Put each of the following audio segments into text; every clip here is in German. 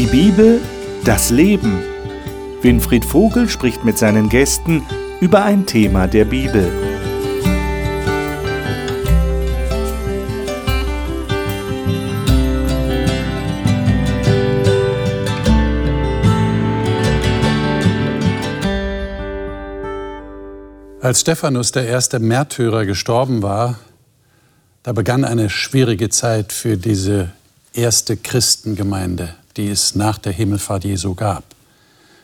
Die Bibel, das Leben. Winfried Vogel spricht mit seinen Gästen über ein Thema der Bibel. Als Stephanus, der erste Märtyrer, gestorben war, da begann eine schwierige Zeit für diese erste Christengemeinde, die es nach der Himmelfahrt Jesu gab.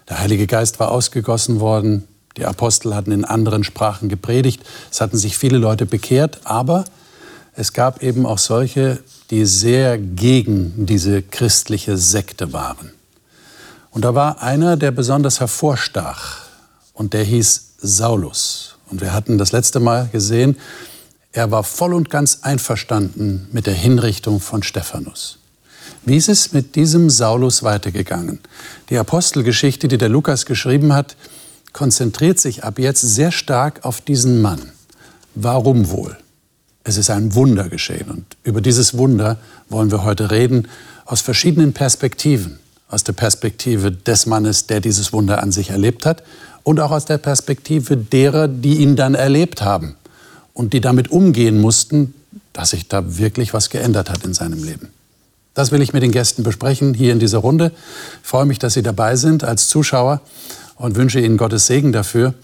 Der Heilige Geist war ausgegossen worden, die Apostel hatten in anderen Sprachen gepredigt, es hatten sich viele Leute bekehrt, aber es gab eben auch solche, die sehr gegen diese christliche Sekte waren. Und da war einer, der besonders hervorstach, und der hieß Saulus. Und wir hatten das letzte Mal gesehen, er war voll und ganz einverstanden mit der Hinrichtung von Stephanus. Wie ist es mit diesem Saulus weitergegangen? Die Apostelgeschichte, die der Lukas geschrieben hat, konzentriert sich ab jetzt sehr stark auf diesen Mann. Warum wohl? Es ist ein Wunder geschehen und über dieses Wunder wollen wir heute reden aus verschiedenen Perspektiven. Aus der Perspektive des Mannes, der dieses Wunder an sich erlebt hat und auch aus der Perspektive derer, die ihn dann erlebt haben und die damit umgehen mussten, dass sich da wirklich was geändert hat in seinem Leben. Das will ich mit den Gästen besprechen hier in dieser Runde. Ich freue mich, dass Sie dabei sind als Zuschauer und wünsche Ihnen Gottes Segen dafür.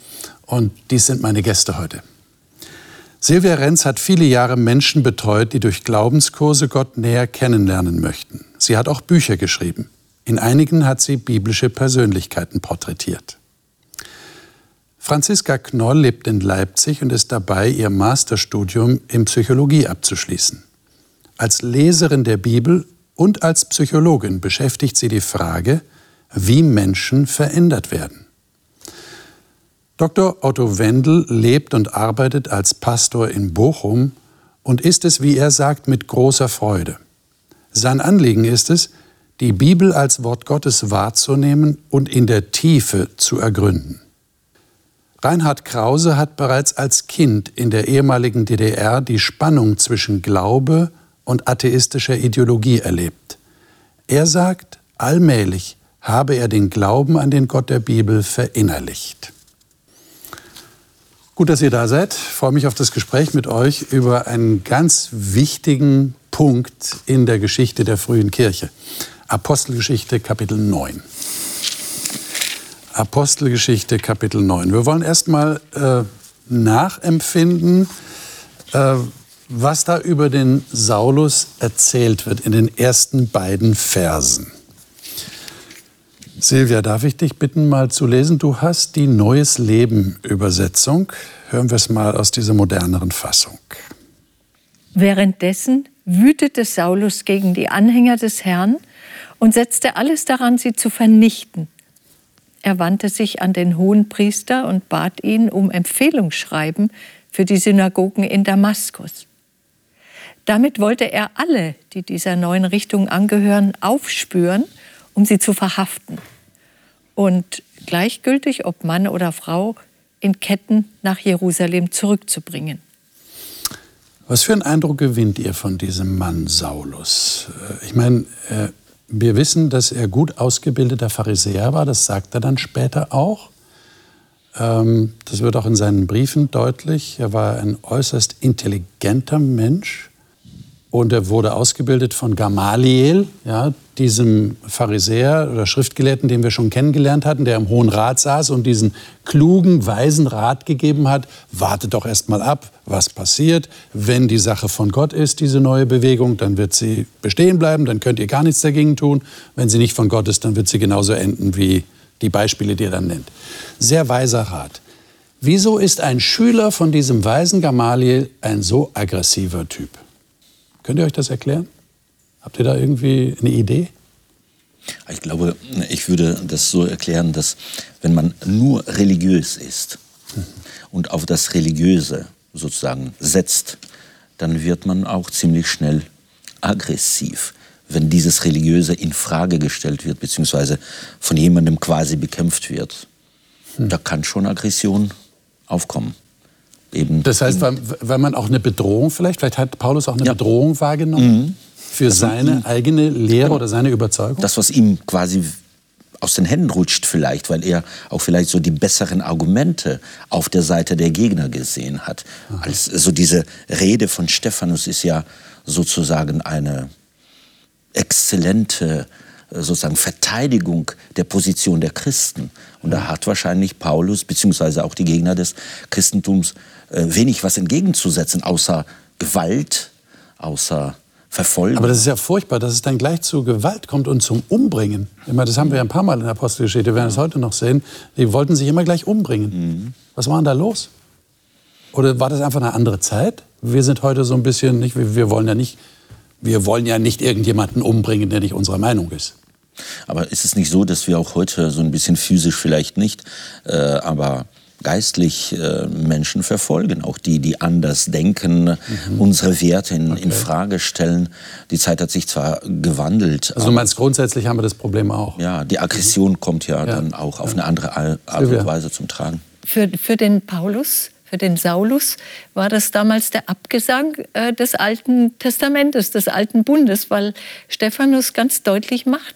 Und dies sind meine Gäste heute. Silvia Renz hat viele Jahre Menschen betreut, die durch Glaubenskurse Gott näher kennenlernen möchten. Sie hat auch Bücher geschrieben. In einigen hat sie biblische Persönlichkeiten porträtiert. Franziska Knoll lebt in Leipzig und ist dabei, ihr Masterstudium in Psychologie abzuschließen. Als Leserin der Bibel und als Psychologin beschäftigt sie die Frage, wie Menschen verändert werden. Dr. Otto Wendel lebt und arbeitet als Pastor in Bochum und ist es, wie er sagt, mit großer Freude. Sein Anliegen ist es, die Bibel als Wort Gottes wahrzunehmen und in der Tiefe zu ergründen. Reinhard Krause hat bereits als Kind in der ehemaligen DDR die Spannung zwischen Glaube und atheistischer Ideologie erlebt. Er sagt, allmählich habe er den Glauben an den Gott der Bibel verinnerlicht. Gut, dass ihr da seid. Ich freue mich auf das Gespräch mit euch über einen ganz wichtigen Punkt in der Geschichte der frühen Kirche. Apostelgeschichte Kapitel 9. Apostelgeschichte Kapitel 9. Wir wollen erstmal äh, nachempfinden, äh, was da über den Saulus erzählt wird in den ersten beiden Versen. Silvia, darf ich dich bitten, mal zu lesen? Du hast die Neues Leben Übersetzung. Hören wir es mal aus dieser moderneren Fassung. Währenddessen wütete Saulus gegen die Anhänger des Herrn und setzte alles daran, sie zu vernichten. Er wandte sich an den Hohenpriester und bat ihn um Empfehlungsschreiben für die Synagogen in Damaskus. Damit wollte er alle, die dieser neuen Richtung angehören, aufspüren, um sie zu verhaften und gleichgültig, ob Mann oder Frau, in Ketten nach Jerusalem zurückzubringen. Was für einen Eindruck gewinnt ihr von diesem Mann Saulus? Äh, ich meine, äh, wir wissen, dass er gut ausgebildeter Pharisäer war, das sagt er dann später auch. Ähm, das wird auch in seinen Briefen deutlich. Er war ein äußerst intelligenter Mensch und er wurde ausgebildet von Gamaliel, ja, diesem Pharisäer oder Schriftgelehrten, den wir schon kennengelernt hatten, der im Hohen Rat saß und diesen klugen, weisen Rat gegeben hat, wartet doch erst mal ab, was passiert. Wenn die Sache von Gott ist, diese neue Bewegung, dann wird sie bestehen bleiben, dann könnt ihr gar nichts dagegen tun. Wenn sie nicht von Gott ist, dann wird sie genauso enden wie die Beispiele, die er dann nennt. Sehr weiser Rat. Wieso ist ein Schüler von diesem weisen Gamaliel ein so aggressiver Typ? Könnt ihr euch das erklären? Habt ihr da irgendwie eine Idee? Ich glaube, ich würde das so erklären, dass wenn man nur religiös ist und auf das Religiöse sozusagen setzt, dann wird man auch ziemlich schnell aggressiv, wenn dieses Religiöse in Frage gestellt wird, beziehungsweise von jemandem quasi bekämpft wird. Hm. Da kann schon Aggression aufkommen. Eben das heißt, weil, weil man auch eine Bedrohung vielleicht, vielleicht hat Paulus auch eine ja. Bedrohung wahrgenommen? Mhm. Für seine eigene Lehre genau. oder seine Überzeugung? Das, was ihm quasi aus den Händen rutscht vielleicht, weil er auch vielleicht so die besseren Argumente auf der Seite der Gegner gesehen hat. Als, so diese Rede von Stephanus ist ja sozusagen eine exzellente äh, sozusagen Verteidigung der Position der Christen. Und da hat wahrscheinlich Paulus beziehungsweise auch die Gegner des Christentums wenig was entgegenzusetzen, außer Gewalt, außer verfolgen. Aber das ist ja furchtbar, dass es dann gleich zu Gewalt kommt und zum Umbringen. Immer, das haben wir ja ein paar Mal in der Apostelgeschichte, wir werden es heute noch sehen. Die wollten sich immer gleich umbringen. Mhm. Was war denn da los? Oder war das einfach eine andere Zeit? Wir sind heute so ein bisschen nicht, wir wollen ja nicht, wir wollen ja nicht irgendjemanden umbringen, der nicht unserer Meinung ist. Aber ist es nicht so, dass wir auch heute so ein bisschen physisch vielleicht nicht, äh, aber geistlich äh, Menschen verfolgen, auch die, die anders denken, mhm. unsere Werte in, okay. in, Frage stellen. Die Zeit hat sich zwar gewandelt. Also du meinst, grundsätzlich haben wir das Problem auch? Ja, die Aggression mhm. kommt ja, ja, dann auch auf ja. eine andere Art und Weise zum Tragen. Für, für den Paulus, für den Saulus war das damals der Abgesang äh, des Alten Testamentes, des Alten Bundes, weil Stephanus ganz deutlich macht,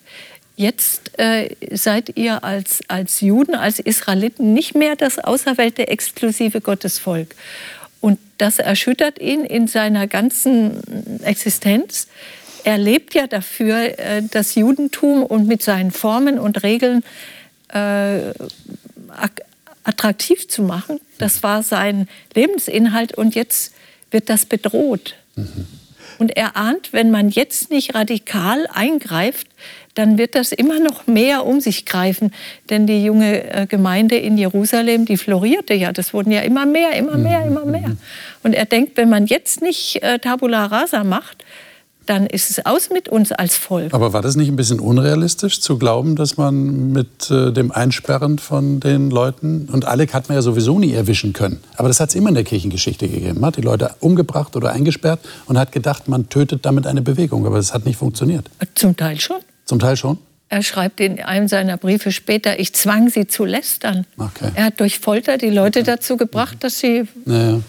Jetzt äh, seid ihr als, als Juden, als Israeliten nicht mehr das auserwählte exklusive Gottesvolk. Und das erschüttert ihn in seiner ganzen Existenz. Er lebt ja dafür, äh, das Judentum und mit seinen Formen und Regeln äh, attraktiv zu machen. Das war sein Lebensinhalt und jetzt wird das bedroht. Mhm. Und er ahnt, wenn man jetzt nicht radikal eingreift, dann wird das immer noch mehr um sich greifen. Denn die junge äh, Gemeinde in Jerusalem, die florierte ja. Das wurden ja immer mehr, immer mehr, immer mehr. Und er denkt, wenn man jetzt nicht äh, Tabula Rasa macht, dann ist es aus mit uns als Volk. Aber war das nicht ein bisschen unrealistisch zu glauben, dass man mit äh, dem Einsperren von den Leuten, und Alec hat man ja sowieso nie erwischen können, aber das hat es immer in der Kirchengeschichte gegeben. Man hat die Leute umgebracht oder eingesperrt und hat gedacht, man tötet damit eine Bewegung, aber das hat nicht funktioniert. Zum Teil schon. Zum Teil schon? Er schreibt in einem seiner Briefe später, ich zwang sie zu lästern. Okay. Er hat durch Folter die Leute okay. dazu gebracht, dass sie ja.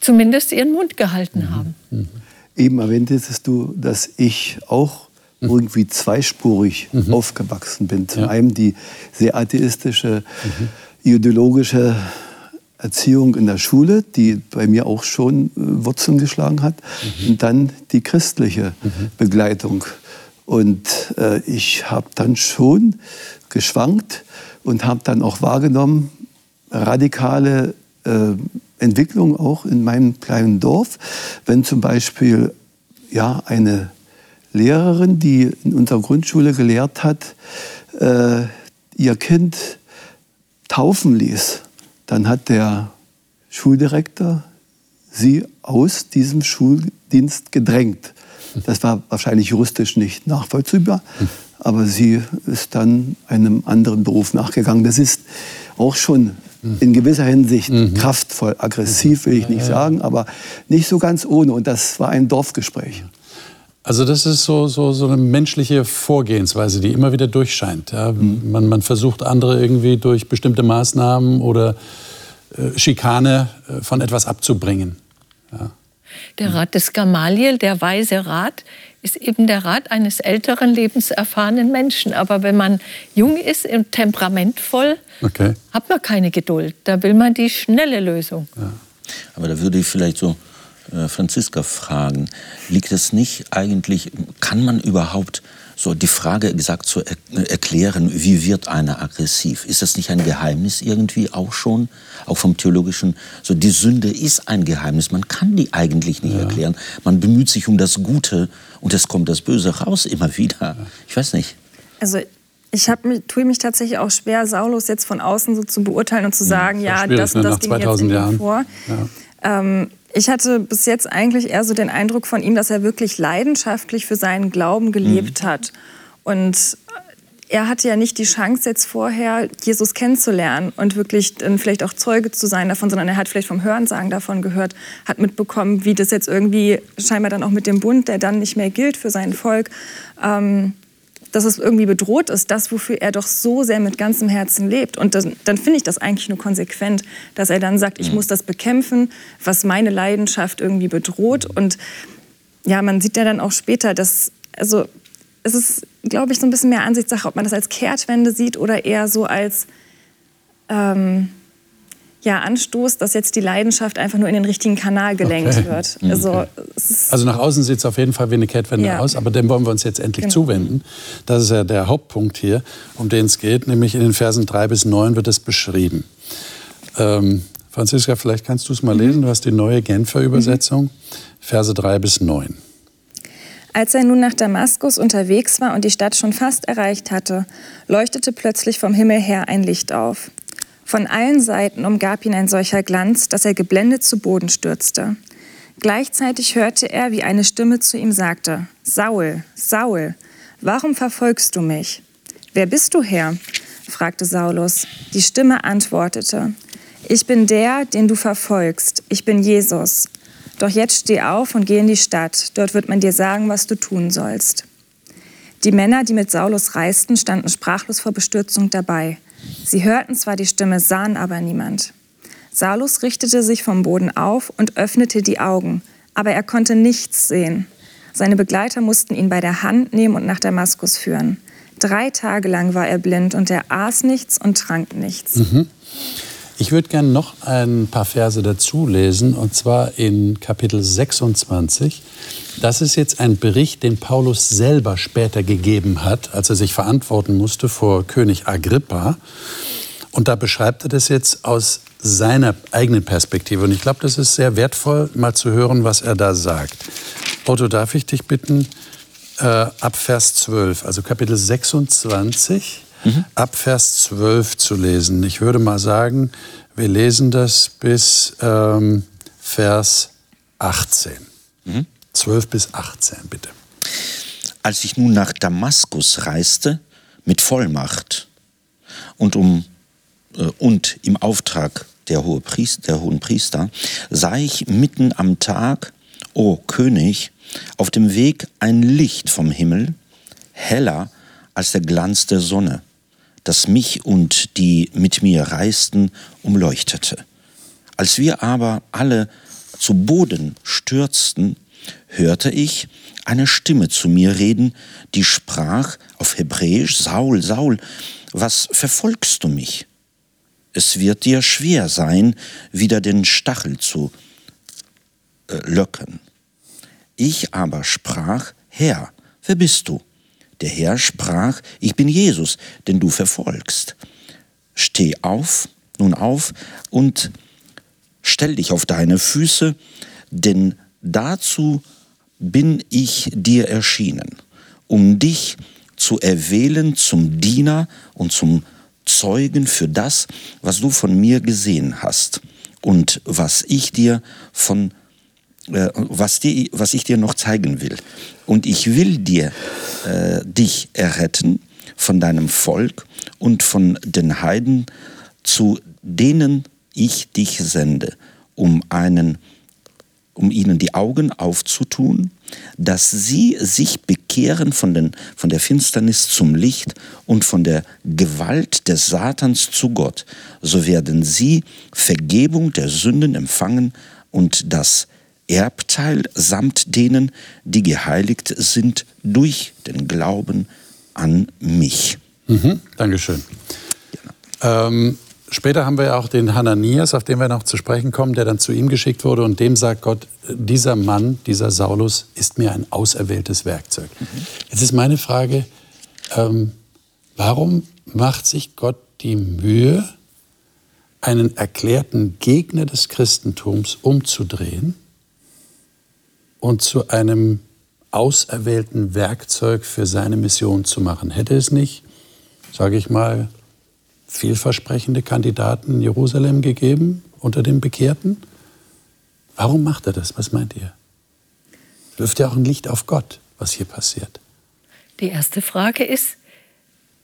zumindest ihren Mund gehalten mhm. haben. Mhm. Eben erwähntest du, dass ich auch mhm. irgendwie zweispurig mhm. aufgewachsen bin. Zum ja. einen die sehr atheistische, mhm. ideologische Erziehung in der Schule, die bei mir auch schon äh, Wurzeln geschlagen hat. Mhm. Und dann die christliche Begleitung und äh, ich habe dann schon geschwankt und habe dann auch wahrgenommen, radikale äh, Entwicklung auch in meinem kleinen Dorf. Wenn zum Beispiel ja, eine Lehrerin, die in unserer Grundschule gelehrt hat, äh, ihr Kind taufen ließ, dann hat der Schuldirektor sie aus diesem Schuldienst gedrängt. Das war wahrscheinlich juristisch nicht nachvollziehbar, aber sie ist dann einem anderen Beruf nachgegangen. Das ist auch schon in gewisser Hinsicht mhm. kraftvoll, aggressiv will ich nicht sagen, aber nicht so ganz ohne. Und das war ein Dorfgespräch. Also das ist so, so, so eine menschliche Vorgehensweise, die immer wieder durchscheint. Ja. Mhm. Man, man, versucht andere irgendwie durch bestimmte Maßnahmen oder äh, Schikane äh, von etwas abzubringen. Ja. Der Rat des Gamaliel, der weise Rat, ist eben der Rat eines älteren, lebenserfahrenen Menschen. Aber wenn man jung ist und temperamentvoll, okay. hat man keine Geduld. Da will man die schnelle Lösung. Ja. Aber da würde ich vielleicht so äh, Franziska fragen, liegt es nicht eigentlich, kann man überhaupt so die Frage gesagt zu er erklären, wie wird einer aggressiv? Ist das nicht ein Geheimnis irgendwie auch schon, auch vom theologischen? So die Sünde ist ein Geheimnis. Man kann die eigentlich nicht ja. erklären. Man bemüht sich um das Gute und es kommt das Böse raus immer wieder. Ich weiß nicht. Also ich hab, tue mich tatsächlich auch schwer, Saulus jetzt von außen so zu beurteilen und zu sagen, ja, ja das, ne, das ging jetzt Jahren. vor. Ja. Ähm, ich hatte bis jetzt eigentlich eher so den Eindruck von ihm, dass er wirklich leidenschaftlich für seinen Glauben gelebt mhm. hat. Und er hatte ja nicht die Chance, jetzt vorher Jesus kennenzulernen und wirklich dann vielleicht auch Zeuge zu sein davon, sondern er hat vielleicht vom Hörensagen davon gehört, hat mitbekommen, wie das jetzt irgendwie scheinbar dann auch mit dem Bund, der dann nicht mehr gilt für sein Volk, ähm, dass es irgendwie bedroht ist, das, wofür er doch so sehr mit ganzem Herzen lebt. Und das, dann finde ich das eigentlich nur konsequent, dass er dann sagt, ich mhm. muss das bekämpfen, was meine Leidenschaft irgendwie bedroht. Und ja, man sieht ja dann auch später, dass, also es ist, glaube ich, so ein bisschen mehr Ansichtssache, ob man das als Kehrtwende sieht oder eher so als ähm, ja, Anstoß, dass jetzt die Leidenschaft einfach nur in den richtigen Kanal gelenkt okay. wird. Mhm. Also, also nach außen sieht es auf jeden Fall wie eine Kehrtwende ja. aus, aber dem wollen wir uns jetzt endlich genau. zuwenden. Das ist ja der Hauptpunkt hier, um den es geht, nämlich in den Versen 3 bis 9 wird es beschrieben. Ähm, Franziska, vielleicht kannst du es mal mhm. lesen. Du hast die neue Genfer Übersetzung, mhm. Verse 3 bis 9. Als er nun nach Damaskus unterwegs war und die Stadt schon fast erreicht hatte, leuchtete plötzlich vom Himmel her ein Licht auf. Von allen Seiten umgab ihn ein solcher Glanz, dass er geblendet zu Boden stürzte. Gleichzeitig hörte er, wie eine Stimme zu ihm sagte, Saul, Saul, warum verfolgst du mich? Wer bist du, Herr? fragte Saulus. Die Stimme antwortete, ich bin der, den du verfolgst, ich bin Jesus. Doch jetzt steh auf und geh in die Stadt, dort wird man dir sagen, was du tun sollst. Die Männer, die mit Saulus reisten, standen sprachlos vor Bestürzung dabei. Sie hörten zwar die Stimme, sahen aber niemand. Saulus richtete sich vom Boden auf und öffnete die Augen, aber er konnte nichts sehen. Seine Begleiter mussten ihn bei der Hand nehmen und nach Damaskus führen. Drei Tage lang war er blind und er aß nichts und trank nichts. Mhm. Ich würde gerne noch ein paar Verse dazu lesen, und zwar in Kapitel 26. Das ist jetzt ein Bericht, den Paulus selber später gegeben hat, als er sich verantworten musste vor König Agrippa. Und da beschreibt er das jetzt aus seiner eigenen Perspektive. Und ich glaube, das ist sehr wertvoll, mal zu hören, was er da sagt. Otto, darf ich dich bitten, äh, ab Vers 12, also Kapitel 26, mhm. ab Vers 12 zu lesen. Ich würde mal sagen, wir lesen das bis ähm, Vers 18. Mhm. 12 bis 18, bitte. Als ich nun nach Damaskus reiste, mit Vollmacht und, um, äh, und im Auftrag der, Hohe Priester, der hohen Priester, sah ich mitten am Tag, o König, auf dem Weg ein Licht vom Himmel, heller als der Glanz der Sonne das mich und die mit mir reisten, umleuchtete. Als wir aber alle zu Boden stürzten, hörte ich eine Stimme zu mir reden, die sprach auf Hebräisch, Saul, Saul, was verfolgst du mich? Es wird dir schwer sein, wieder den Stachel zu äh, löcken. Ich aber sprach, Herr, wer bist du? Der Herr sprach, ich bin Jesus, den du verfolgst. Steh auf, nun auf und stell dich auf deine Füße, denn dazu bin ich dir erschienen, um dich zu erwählen zum Diener und zum Zeugen für das, was du von mir gesehen hast und was ich dir von äh, was, die, was ich dir noch zeigen will. Und ich will dir äh, dich erretten von deinem Volk und von den Heiden, zu denen ich dich sende, um, einen, um ihnen die Augen aufzutun, dass sie sich bekehren von, den, von der Finsternis zum Licht und von der Gewalt des Satans zu Gott. So werden sie Vergebung der Sünden empfangen und das Erbteil samt denen, die geheiligt sind durch den Glauben an mich. Mhm, Dankeschön. Genau. Ähm, später haben wir auch den Hananias, auf den wir noch zu sprechen kommen, der dann zu ihm geschickt wurde und dem sagt Gott, dieser Mann, dieser Saulus ist mir ein auserwähltes Werkzeug. Mhm. Jetzt ist meine Frage, ähm, warum macht sich Gott die Mühe, einen erklärten Gegner des Christentums umzudrehen und zu einem auserwählten Werkzeug für seine Mission zu machen. Hätte es nicht, sage ich mal, vielversprechende Kandidaten in Jerusalem gegeben unter den Bekehrten? Warum macht er das? Was meint ihr? Wirft ja auch ein Licht auf Gott, was hier passiert. Die erste Frage ist,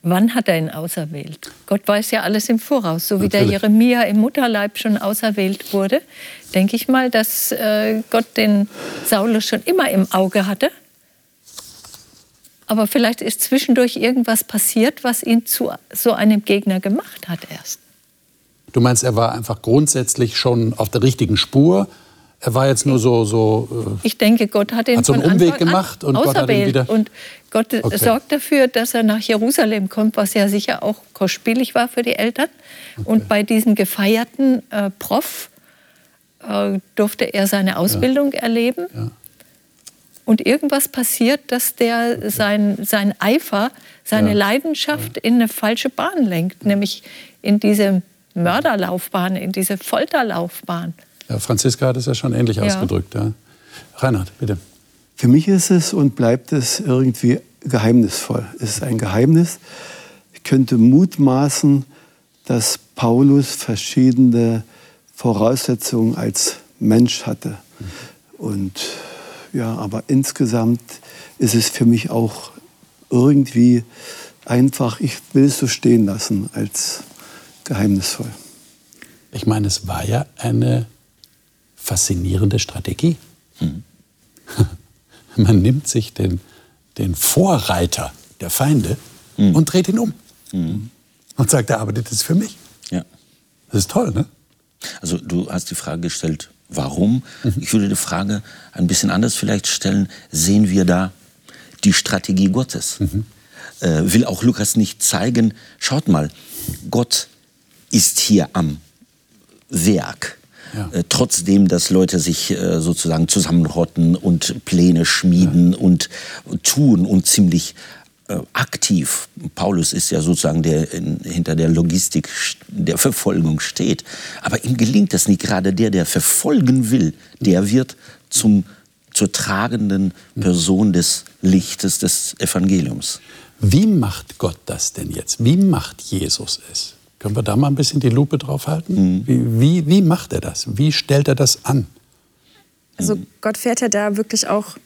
Wann hat er ihn auserwählt? Gott weiß ja alles im Voraus. So wie Natürlich. der Jeremia im Mutterleib schon auserwählt wurde, denke ich mal, dass äh, Gott den Saulus schon immer im Auge hatte. Aber vielleicht ist zwischendurch irgendwas passiert, was ihn zu so einem Gegner gemacht hat erst. Du meinst, er war einfach grundsätzlich schon auf der richtigen Spur, Er war jetzt nur so. so äh, ich denke, Gott hat ihn hat so einen Umweg Anfang gemacht und Gott hat ihn wieder. Und Gott okay. sorgt dafür, dass er nach Jerusalem kommt, was ja sicher auch kostspielig war für die Eltern. Okay. Und bei diesem gefeierten äh, Prof äh, durfte er seine Ausbildung ja. erleben. Ja. Und irgendwas passiert, dass der sein, sein Eifer, seine ja. Leidenschaft in eine falsche Bahn lenkt, nämlich in diese Mörderlaufbahn, in diese Folterlaufbahn. Ja, Franziska hat es ja schon ähnlich ausgedrückt. Ja. Reinhard, bitte. Für mich ist es und bleibt es irgendwie geheimnisvoll. Es ist ein Geheimnis. Ich könnte mutmaßen, dass Paulus verschiedene Voraussetzungen als Mensch hatte. Und ja, aber insgesamt ist es für mich auch irgendwie einfach, ich will es so stehen lassen als geheimnisvoll. Ich meine, es war ja eine faszinierende Strategie. Mhm. Man nimmt sich den, den Vorreiter der Feinde mhm. und dreht ihn um. Mhm. Und sagt, er arbeitet jetzt für mich. Ja. Das ist toll, ne? Also du hast die Frage gestellt, warum? Mhm. Ich würde die Frage ein bisschen anders vielleicht stellen. Sehen wir da die Strategie Gottes? Mhm. Äh, will auch Lukas nicht zeigen, schaut mal, Gott ist hier am Werk. Ja. Äh, trotzdem, dass Leute sich äh, sozusagen zusammenrotten und Pläne schmieden ja. und tun und ziemlich äh, aktiv. Paulus ist ja sozusagen der in, hinter der Logistik der Verfolgung steht. Aber ihm gelingt das nicht. Gerade der, der verfolgen will, der wird zum, zur tragenden Person des Lichtes des Evangeliums. Wie macht Gott das denn jetzt? Wie macht Jesus es? Können wir da mal ein bisschen die Lupe drauf halten? Mhm. Wie, wie, wie macht er das? Wie stellt er das an? Also Gott fährt ja da wirklich auch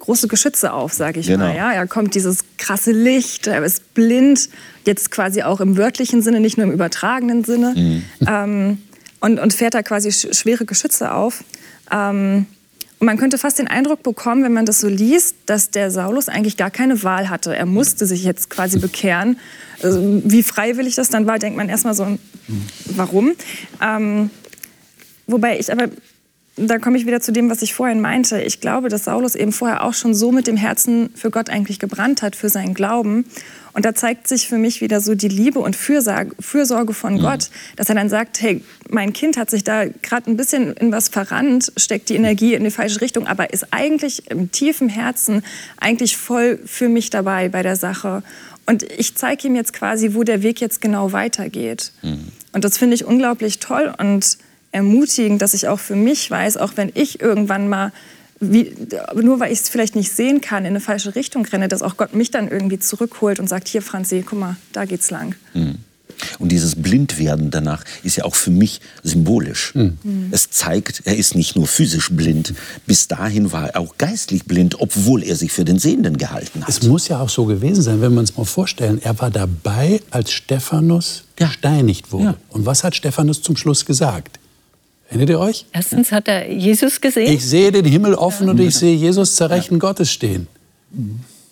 große Geschütze auf, sage ich genau. mal. Ja, er kommt dieses krasse Licht, er ist blind, jetzt quasi auch im wörtlichen Sinne, nicht nur im übertragenen Sinne. Mhm. Ähm, und, und fährt da quasi schwere Geschütze auf. Ähm, und man könnte fast den Eindruck bekommen, wenn man das so liest, dass der Saulus eigentlich gar keine Wahl hatte. Er musste sich jetzt quasi bekehren. Also, wie freiwillig das dann war, denkt man erstmal so, warum? Ähm, wobei ich aber da komme ich wieder zu dem, was ich vorhin meinte. Ich glaube, dass Saulus eben vorher auch schon so mit dem Herzen für Gott eigentlich gebrannt hat, für seinen Glauben. Und da zeigt sich für mich wieder so die Liebe und Fürsorge von mhm. Gott, dass er dann sagt, hey, mein Kind hat sich da gerade ein bisschen in was verrannt, steckt die Energie in die falsche Richtung, aber ist eigentlich im tiefen Herzen eigentlich voll für mich dabei bei der Sache. Und ich zeige ihm jetzt quasi, wo der Weg jetzt genau weitergeht. Mhm. Und das finde ich unglaublich toll und ermutigend, dass ich auch für mich weiß, auch wenn ich irgendwann mal wie, nur weil ich es vielleicht nicht sehen kann, in eine falsche Richtung renne, dass auch Gott mich dann irgendwie zurückholt und sagt, hier Franzi, guck mal, da geht's lang. Mhm. Und dieses Blindwerden danach ist ja auch für mich symbolisch. Mhm. Es zeigt, er ist nicht nur physisch blind. Bis dahin war er auch geistlich blind, obwohl er sich für den Sehenden gehalten hat. Es muss ja auch so gewesen sein, wenn wir uns mal vorstellen, er war dabei, als Stephanus ja. gesteinigt wurde. Ja. Und was hat Stephanus zum Schluss gesagt? Erinnert ihr euch? Erstens hat er Jesus gesehen. Ich sehe den Himmel offen ja. und ich sehe Jesus zur Rechten ja. Gottes stehen.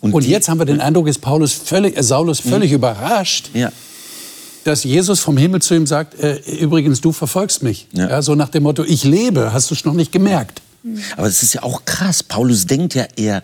Und, und jetzt haben wir den Eindruck, ist Paulus völlig, äh, Saulus völlig mhm. überrascht, ja. dass Jesus vom Himmel zu ihm sagt, äh, übrigens, du verfolgst mich. Ja. so nach dem Motto, ich lebe, hast du es noch nicht gemerkt. Aber es ist ja auch krass. Paulus denkt ja, er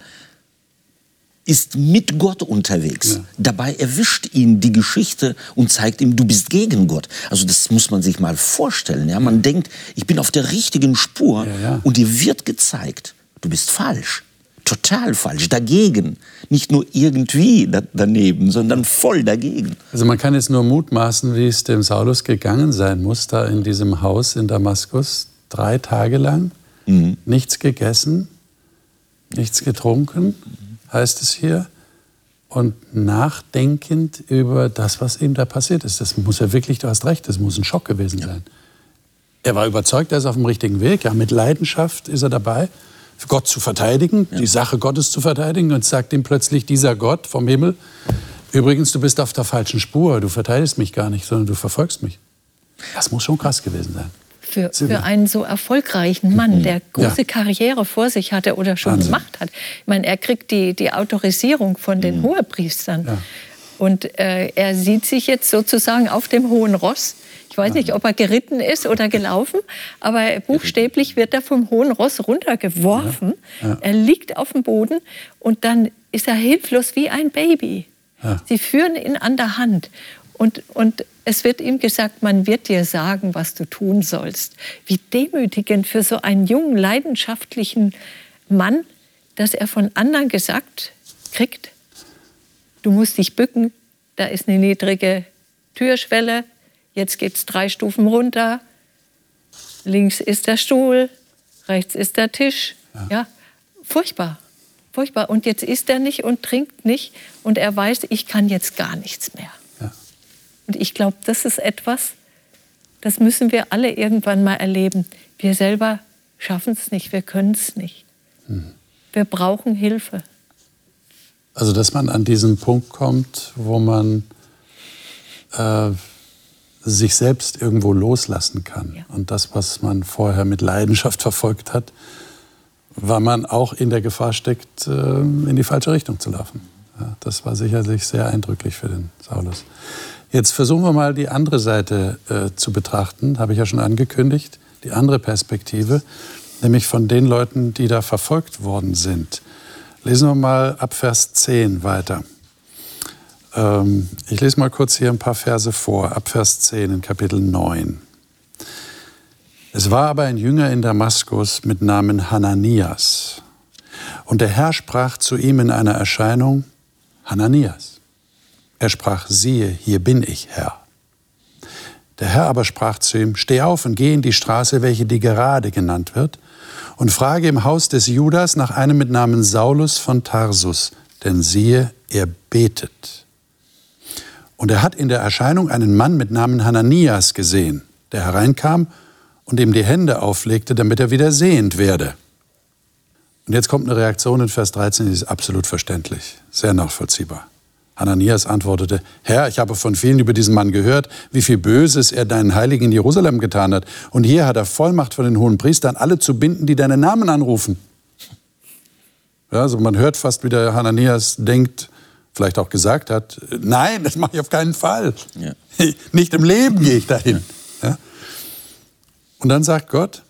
ist mit Gott unterwegs. Ja. Dabei erwischt ihn die Geschichte und zeigt ihm, du bist gegen Gott. Also das muss man sich mal vorstellen. Ja? Man denkt, ich bin auf der richtigen Spur ja, ja. und dir wird gezeigt, du bist falsch. Total falsch, dagegen. Nicht nur irgendwie daneben, sondern voll dagegen. Also man kann jetzt nur mutmaßen, wie es dem Saulus gegangen sein muss, da in diesem Haus in Damaskus, drei Tage lang, mhm. nichts gegessen, nichts getrunken heißt es hier, und nachdenkend über das, was ihm da passiert ist. Das muss ja wirklich, du hast recht, das muss ein Schock gewesen sein. Er war überzeugt, er ist auf dem richtigen Weg. Ja, mit Leidenschaft ist er dabei, Gott zu verteidigen, ja. die Sache Gottes zu verteidigen. Und sagt ihm plötzlich dieser Gott vom Himmel, übrigens, du bist auf der falschen Spur, du verteidigst mich gar nicht, sondern du verfolgst mich. Das muss schon krass gewesen sein für, für einen so erfolgreichen Mann, mhm. der große ja. Karriere vor sich hatte oder schon Wahnsinn. gemacht hat. Ich meine, er kriegt die, die Autorisierung von den mhm. Hohepriestern. Ja. Und äh, er sieht sich jetzt sozusagen auf dem hohen Ross. Ich Ich weiß nicht, ob er geritten ist oder gelaufen, aber buchstäblich wird er vom hohen Ross runtergeworfen. Ja. Ja. Er liegt auf dem Boden und dann ist er hilflos wie ein Baby. Ja. Sie führen ihn an der Hand und, und es wird ihm gesagt, man wird dir sagen, was du tun sollst. Wie demütigend für so einen jungen, leidenschaftlichen Mann, dass er von anderen gesagt kriegt, du musst dich bücken, da ist eine niedrige Türschwelle, jetzt geht es drei Stufen runter, links ist der Stuhl, rechts ist der Tisch. Ja, ja furchtbar, furchtbar. Und jetzt isst er nicht und trinkt nicht und er weiß, ich kann jetzt gar nichts mehr. Und ich glaube, das ist etwas, das müssen wir alle irgendwann mal erleben. Wir selber schaffen es nicht, wir können es nicht. Hm. Wir brauchen Hilfe. Also, dass man an diesen Punkt kommt, wo man äh, sich selbst irgendwo loslassen kann. Ja. Und das, was man vorher mit Leidenschaft verfolgt hat, weil man auch in der Gefahr steckt, äh, in die falsche Richtung zu laufen. Ja, das war sicherlich sehr eindrücklich für den Saulus. Jetzt versuchen wir mal die andere Seite äh, zu betrachten, habe ich ja schon angekündigt, die andere Perspektive, nämlich von den Leuten, die da verfolgt worden sind. Lesen wir mal ab Vers 10 weiter. Ähm, ich lese mal kurz hier ein paar Verse vor, ab Vers 10 in Kapitel 9. Es war aber ein Jünger in Damaskus mit Namen Hananias. Und der Herr sprach zu ihm in einer Erscheinung, Hananias. Er sprach, siehe, hier bin ich, Herr. Der Herr aber sprach zu ihm, steh auf und geh in die Straße, welche die gerade genannt wird, und frage im Haus des Judas nach einem mit Namen Saulus von Tarsus, denn siehe, er betet. Und er hat in der Erscheinung einen Mann mit Namen Hananias gesehen, der hereinkam und ihm die Hände auflegte, damit er wieder sehend werde. Und jetzt kommt eine Reaktion in Vers 13, die ist absolut verständlich, sehr nachvollziehbar. Hananias antwortete, Herr, ich habe von vielen über diesen Mann gehört, wie viel Böses er deinen Heiligen in Jerusalem getan hat. Und hier hat er Vollmacht von den hohen Priestern, alle zu binden, die deinen Namen anrufen. Ja, also man hört fast, wie der Hananias denkt, vielleicht auch gesagt hat, nein, das mache ich auf keinen Fall. Ja. Nicht im Leben gehe ich dahin. Ja. Und dann sagt Gott,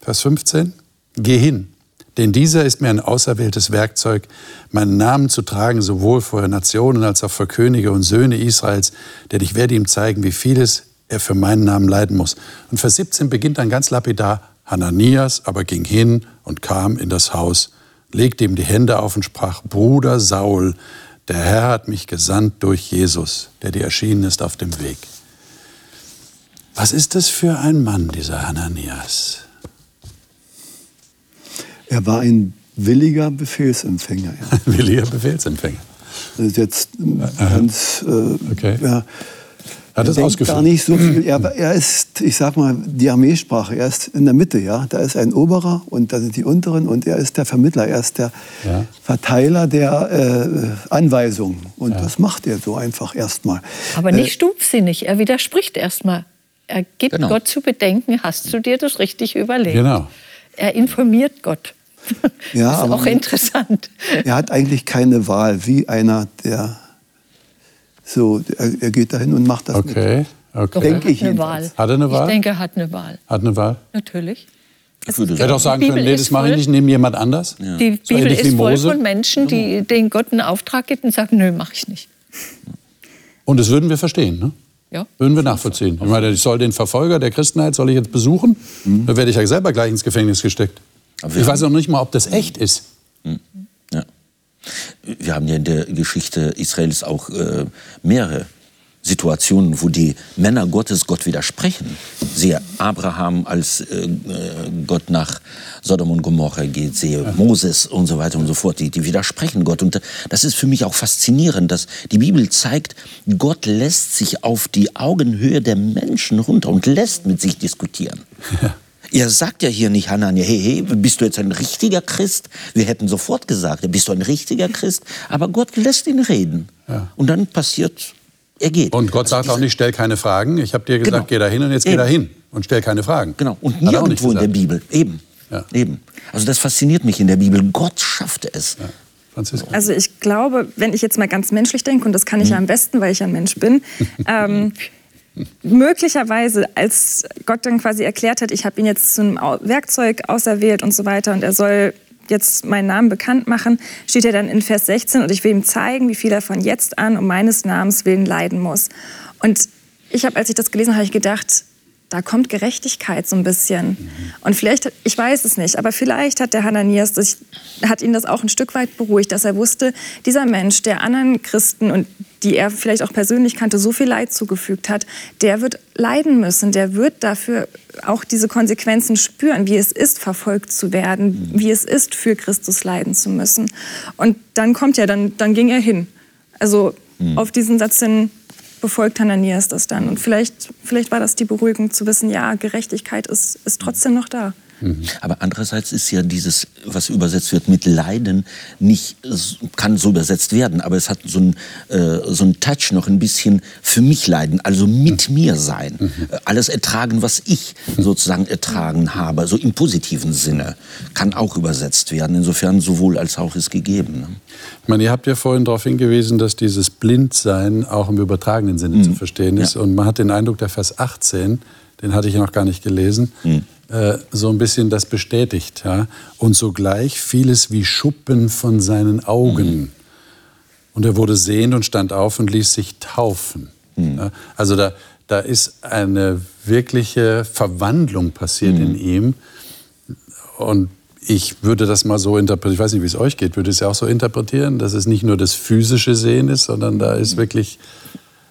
Vers 15, geh hin denn dieser ist mir ein auserwähltes Werkzeug, meinen Namen zu tragen, sowohl vor Nationen als auch vor Könige und Söhne Israels, denn ich werde ihm zeigen, wie vieles er für meinen Namen leiden muss. Und Vers 17 beginnt dann ganz lapidar, Hananias aber ging hin und kam in das Haus, legte ihm die Hände auf und sprach, Bruder Saul, der Herr hat mich gesandt durch Jesus, der dir erschienen ist auf dem Weg. Was ist das für ein Mann, dieser Hananias? Er war ein williger Befehlsempfänger. Ja. williger Befehlsempfänger. Das ist jetzt ganz. Äh, okay. Ja, hat das ausgeführt? gar nicht so viel. Er, er, ist, ich sag mal, die Armeesprache. Er ist in der Mitte, ja. Da ist ein Oberer und da sind die Unteren und er ist der Vermittler. Er ist der ja. Verteiler der äh, Anweisungen. Und ja. das macht er so einfach erstmal. Aber nicht äh, stumpfsinnig. Er widerspricht erstmal. Er gibt genau. Gott zu bedenken, hast du dir das richtig überlegt? Genau. Er informiert Gott. Ja, das ist auch interessant. Er hat eigentlich keine Wahl, wie einer, der so, er, er geht dahin und macht das okay. Okay. Doch, denke ich eine Wahl. Hat er eine Wahl? Ich denke, er hat eine Wahl. Hat eine Wahl? Natürlich. Ich hätte auch sagen können, nee, das mache ich nicht, nehme jemand anders. Ja. Die Bibel ist voll von Menschen, die den Gott einen Auftrag gibt und sagen, nö, mache ich nicht. Und das würden wir verstehen, ne? Ja. Würden wir nachvollziehen. Ich meine, ich soll den Verfolger der Christenheit, soll ich jetzt besuchen? Mhm. Dann werde ich ja selber gleich ins Gefängnis gesteckt. Ich weiß noch nicht mal, ob das echt ist. Mhm. Ja. Wir haben ja in der Geschichte Israels auch äh, mehrere Situationen, wo die Männer Gottes Gott widersprechen. Sehe Abraham, als äh, äh, Gott nach Sodom und Gomorra geht, sehe ja. Moses und so weiter und so fort. Die, die widersprechen Gott. Und das ist für mich auch faszinierend, dass die Bibel zeigt, Gott lässt sich auf die Augenhöhe der Menschen runter und lässt mit sich diskutieren. Ja. Er sagt ja hier nicht, Hanania, hey, hey, bist du jetzt ein richtiger Christ? Wir hätten sofort gesagt, bist du ein richtiger Christ? Aber Gott lässt ihn reden. Ja. Und dann passiert, er geht. Und Gott sagt auch nicht, stell keine Fragen. Ich habe dir gesagt, genau. geh da hin und jetzt Eben. geh da hin und stell keine Fragen. Genau. Und nirgendwo in der Bibel. Eben. Ja. Eben. Also das fasziniert mich in der Bibel. Gott schaffte es. Ja. Also ich glaube, wenn ich jetzt mal ganz menschlich denke, und das kann ich hm. ja am besten, weil ich ein Mensch bin, ähm, möglicherweise, als Gott dann quasi erklärt hat, ich habe ihn jetzt zum Werkzeug auserwählt und so weiter und er soll jetzt meinen Namen bekannt machen, steht er dann in Vers 16 und ich will ihm zeigen, wie viel er von jetzt an um meines Namens willen leiden muss. Und ich habe, als ich das gelesen habe, gedacht, da kommt Gerechtigkeit so ein bisschen. Und vielleicht, ich weiß es nicht, aber vielleicht hat der Hananias, das, hat ihn das auch ein Stück weit beruhigt, dass er wusste, dieser Mensch, der anderen Christen und die er vielleicht auch persönlich kannte, so viel Leid zugefügt hat, der wird leiden müssen, der wird dafür auch diese Konsequenzen spüren, wie es ist, verfolgt zu werden, wie es ist, für Christus leiden zu müssen. Und dann kommt er, dann, dann ging er hin. Also mhm. auf diesen Satz hin, befolgt Hananias das dann. Und vielleicht, vielleicht war das die Beruhigung zu wissen, ja, Gerechtigkeit ist, ist trotzdem noch da. Mhm. Aber andererseits ist ja dieses, was übersetzt wird mit Leiden, nicht, kann so übersetzt werden, aber es hat so einen äh, so einen Touch noch ein bisschen für mich leiden, also mit mhm. mir sein. Mhm. Alles ertragen, was ich sozusagen ertragen habe, so im positiven Sinne, kann auch übersetzt werden. Insofern sowohl als auch ist gegeben. Ne? Ich meine, ihr habt ja vorhin darauf hingewiesen, dass dieses Blindsein auch im übertragenen Sinne mhm. zu verstehen ist. Ja. Und man hat den Eindruck, der Vers 18, den hatte ich noch gar nicht gelesen, mhm äh, so ein bisschen das bestätigt. Ja? Und sogleich fiel es wie Schuppen von seinen Augen. Mhm. Und er wurde sehend und stand auf und ließ sich taufen. Mhm. Ja? Also da, da ist eine wirkliche Verwandlung passiert mhm. in ihm. Und ich würde das mal so interpretieren, ich weiß nicht, wie es euch geht, würde es ja auch so interpretieren, dass es nicht nur das physische Sehen ist, sondern da ist wirklich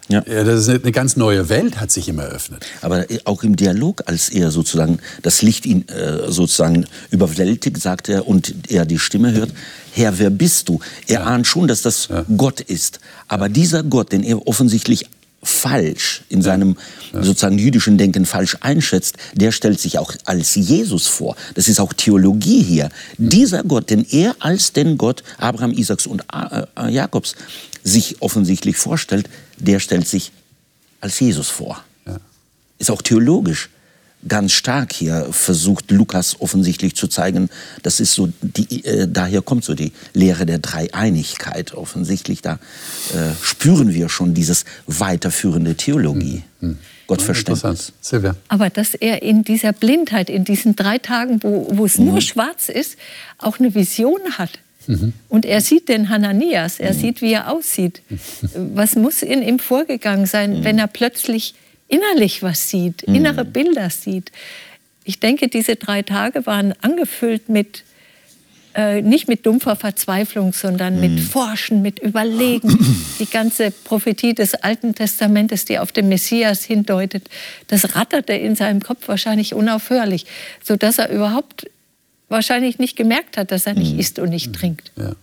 ja. ja. das ist eine ganz neue Welt, hat sich ihm eröffnet. Aber auch im Dialog, als er sozusagen das Licht ihn äh, sozusagen überwältigt, sagt er, und er die Stimme hört, Herr, wer bist du? Er ja. ahnt schon, dass das ja. Gott ist. Aber dieser Gott, den er offensichtlich falsch in seinem sozusagen jüdischen Denken falsch einschätzt, der stellt sich auch als Jesus vor. Das ist auch Theologie hier. Dieser Gott, den er als den Gott Abraham, Isaaks und äh, äh, Jakobs sich offensichtlich vorstellt, der stellt sich als Jesus vor. Ja. Ist auch theologisch ganz stark hier versucht Lukas offensichtlich zu zeigen, das ist so die, äh, daher kommt so die Lehre der Dreieinigkeit offensichtlich da äh, spüren wir schon dieses weiterführende Theologie. Mhm. mhm. Gottverständnis. Silvia. Aber dass er in dieser Blindheit, in diesen drei Tagen, wo, wo es mhm. nur schwarz ist, auch eine Vision hat. Mhm. Und er sieht den Hananias, er mhm. sieht, wie er aussieht. Was muss in ihm vorgegangen sein, mhm. wenn er plötzlich innerlich was sieht, mhm. innere Bilder sieht? Ich denke, diese drei Tage waren angefüllt mit äh, nicht mit dumpfer Verzweiflung, sondern mit Forschen, mit Überlegen. Die ganze Prophetie des Alten Testamentes, die auf den Messias hindeutet, das ratterte in seinem Kopf wahrscheinlich unaufhörlich, sodass er überhaupt wahrscheinlich nicht gemerkt hat, dass er nicht mhm. isst und nicht trinkt. Ja.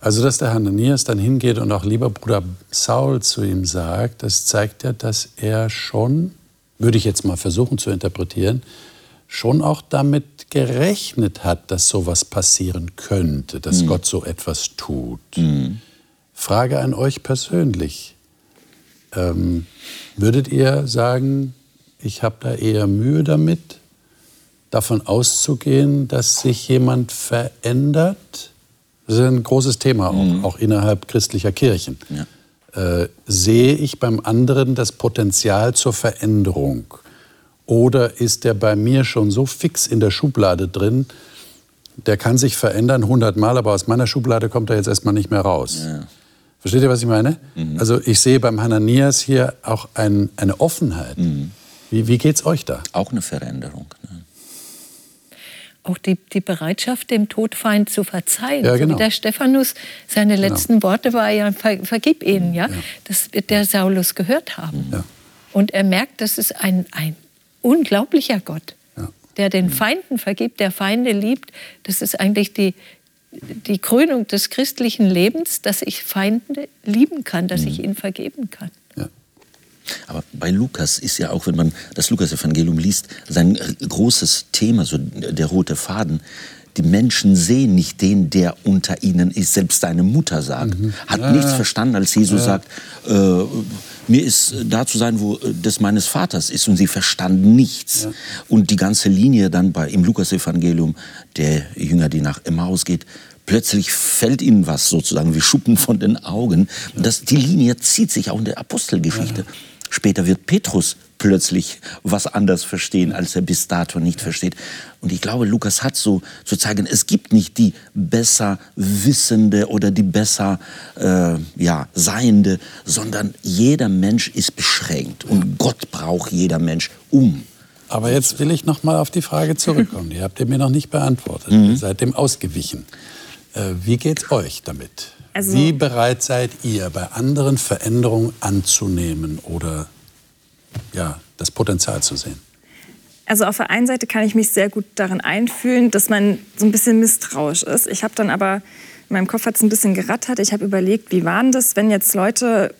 Also, dass der Hananias dann hingeht und auch lieber Bruder Saul zu ihm sagt, das zeigt ja, dass er schon, würde ich jetzt mal versuchen zu interpretieren, schon auch damit gerechnet hat, dass sowas passieren könnte, dass mhm. Gott so etwas tut. Mhm. Frage an euch persönlich. Ähm, würdet ihr sagen, ich habe da eher Mühe damit, davon auszugehen, dass sich jemand verändert. Das ist ein großes Thema, auch, mhm. auch innerhalb christlicher Kirchen. Ja. Äh, sehe ich beim anderen das Potenzial zur Veränderung? Oder ist der bei mir schon so fix in der Schublade drin, der kann sich verändern hundertmal, aber aus meiner Schublade kommt er jetzt erstmal nicht mehr raus? Ja. Versteht ihr, was ich meine? Mhm. Also ich sehe beim Hananias hier auch ein, eine Offenheit. Mhm. Wie, wie geht es euch da? Auch eine Veränderung. Auch die, die Bereitschaft, dem Todfeind zu verzeihen. Ja, genau. So wie der Stephanus, seine genau. letzten Worte war ja, ver, vergib ihnen, ja? ja. Das wird der Saulus gehört haben. Ja. Und er merkt, das ist ein, ein unglaublicher Gott, ja. der den Feinden vergibt, der Feinde liebt. Das ist eigentlich die, die Krönung des christlichen Lebens, dass ich Feinde lieben kann, dass ich mhm. ihnen vergeben kann. Bei Lukas ist ja auch, wenn man das Lukas-Evangelium liest, sein großes Thema, so der rote Faden, die Menschen sehen nicht den, der unter ihnen ist. Selbst seine Mutter sagt, mhm. hat ja, nichts verstanden, als Jesus ja. sagt, äh, mir ist da zu sein, wo des meines Vaters ist. Und sie verstanden nichts. Ja. Und die ganze Linie dann bei, im Lukas-Evangelium, der Jünger, die nach Emmaus geht, plötzlich fällt ihnen was sozusagen wie Schuppen von den Augen. Das, die Linie zieht sich auch in der Apostelgeschichte Später wird Petrus plötzlich was anders verstehen, als er bis dato nicht versteht. Und ich glaube, Lukas hat so zu zeigen, es gibt nicht die besser Wissende oder die besser äh, ja, Seiende, sondern jeder Mensch ist beschränkt und Gott braucht jeder Mensch um. Aber jetzt will ich noch mal auf die Frage zurückkommen. Die habt ihr mir noch nicht beantwortet. Mhm. Ihr seid dem ausgewichen. Äh, wie geht's euch damit? Also, wie bereit seid ihr, bei anderen Veränderungen anzunehmen oder ja, das Potenzial zu sehen? Also auf der einen Seite kann ich mich sehr gut darin einfühlen, dass man so ein bisschen misstrauisch ist. Ich habe dann aber, in meinem Kopf hat es ein bisschen gerattert. Ich habe überlegt, wie waren das, wenn jetzt Leute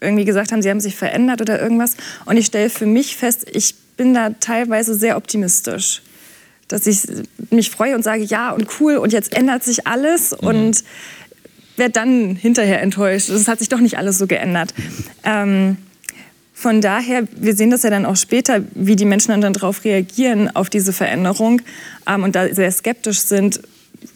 irgendwie gesagt haben, sie haben sich verändert oder irgendwas. Und ich stelle für mich fest, ich bin da teilweise sehr optimistisch. Dass ich mich freue und sage, ja und cool und jetzt ändert sich alles mhm. und werde dann hinterher enttäuscht. Es hat sich doch nicht alles so geändert. Ähm, von daher, wir sehen das ja dann auch später, wie die Menschen dann darauf reagieren, auf diese Veränderung ähm, und da sehr skeptisch sind,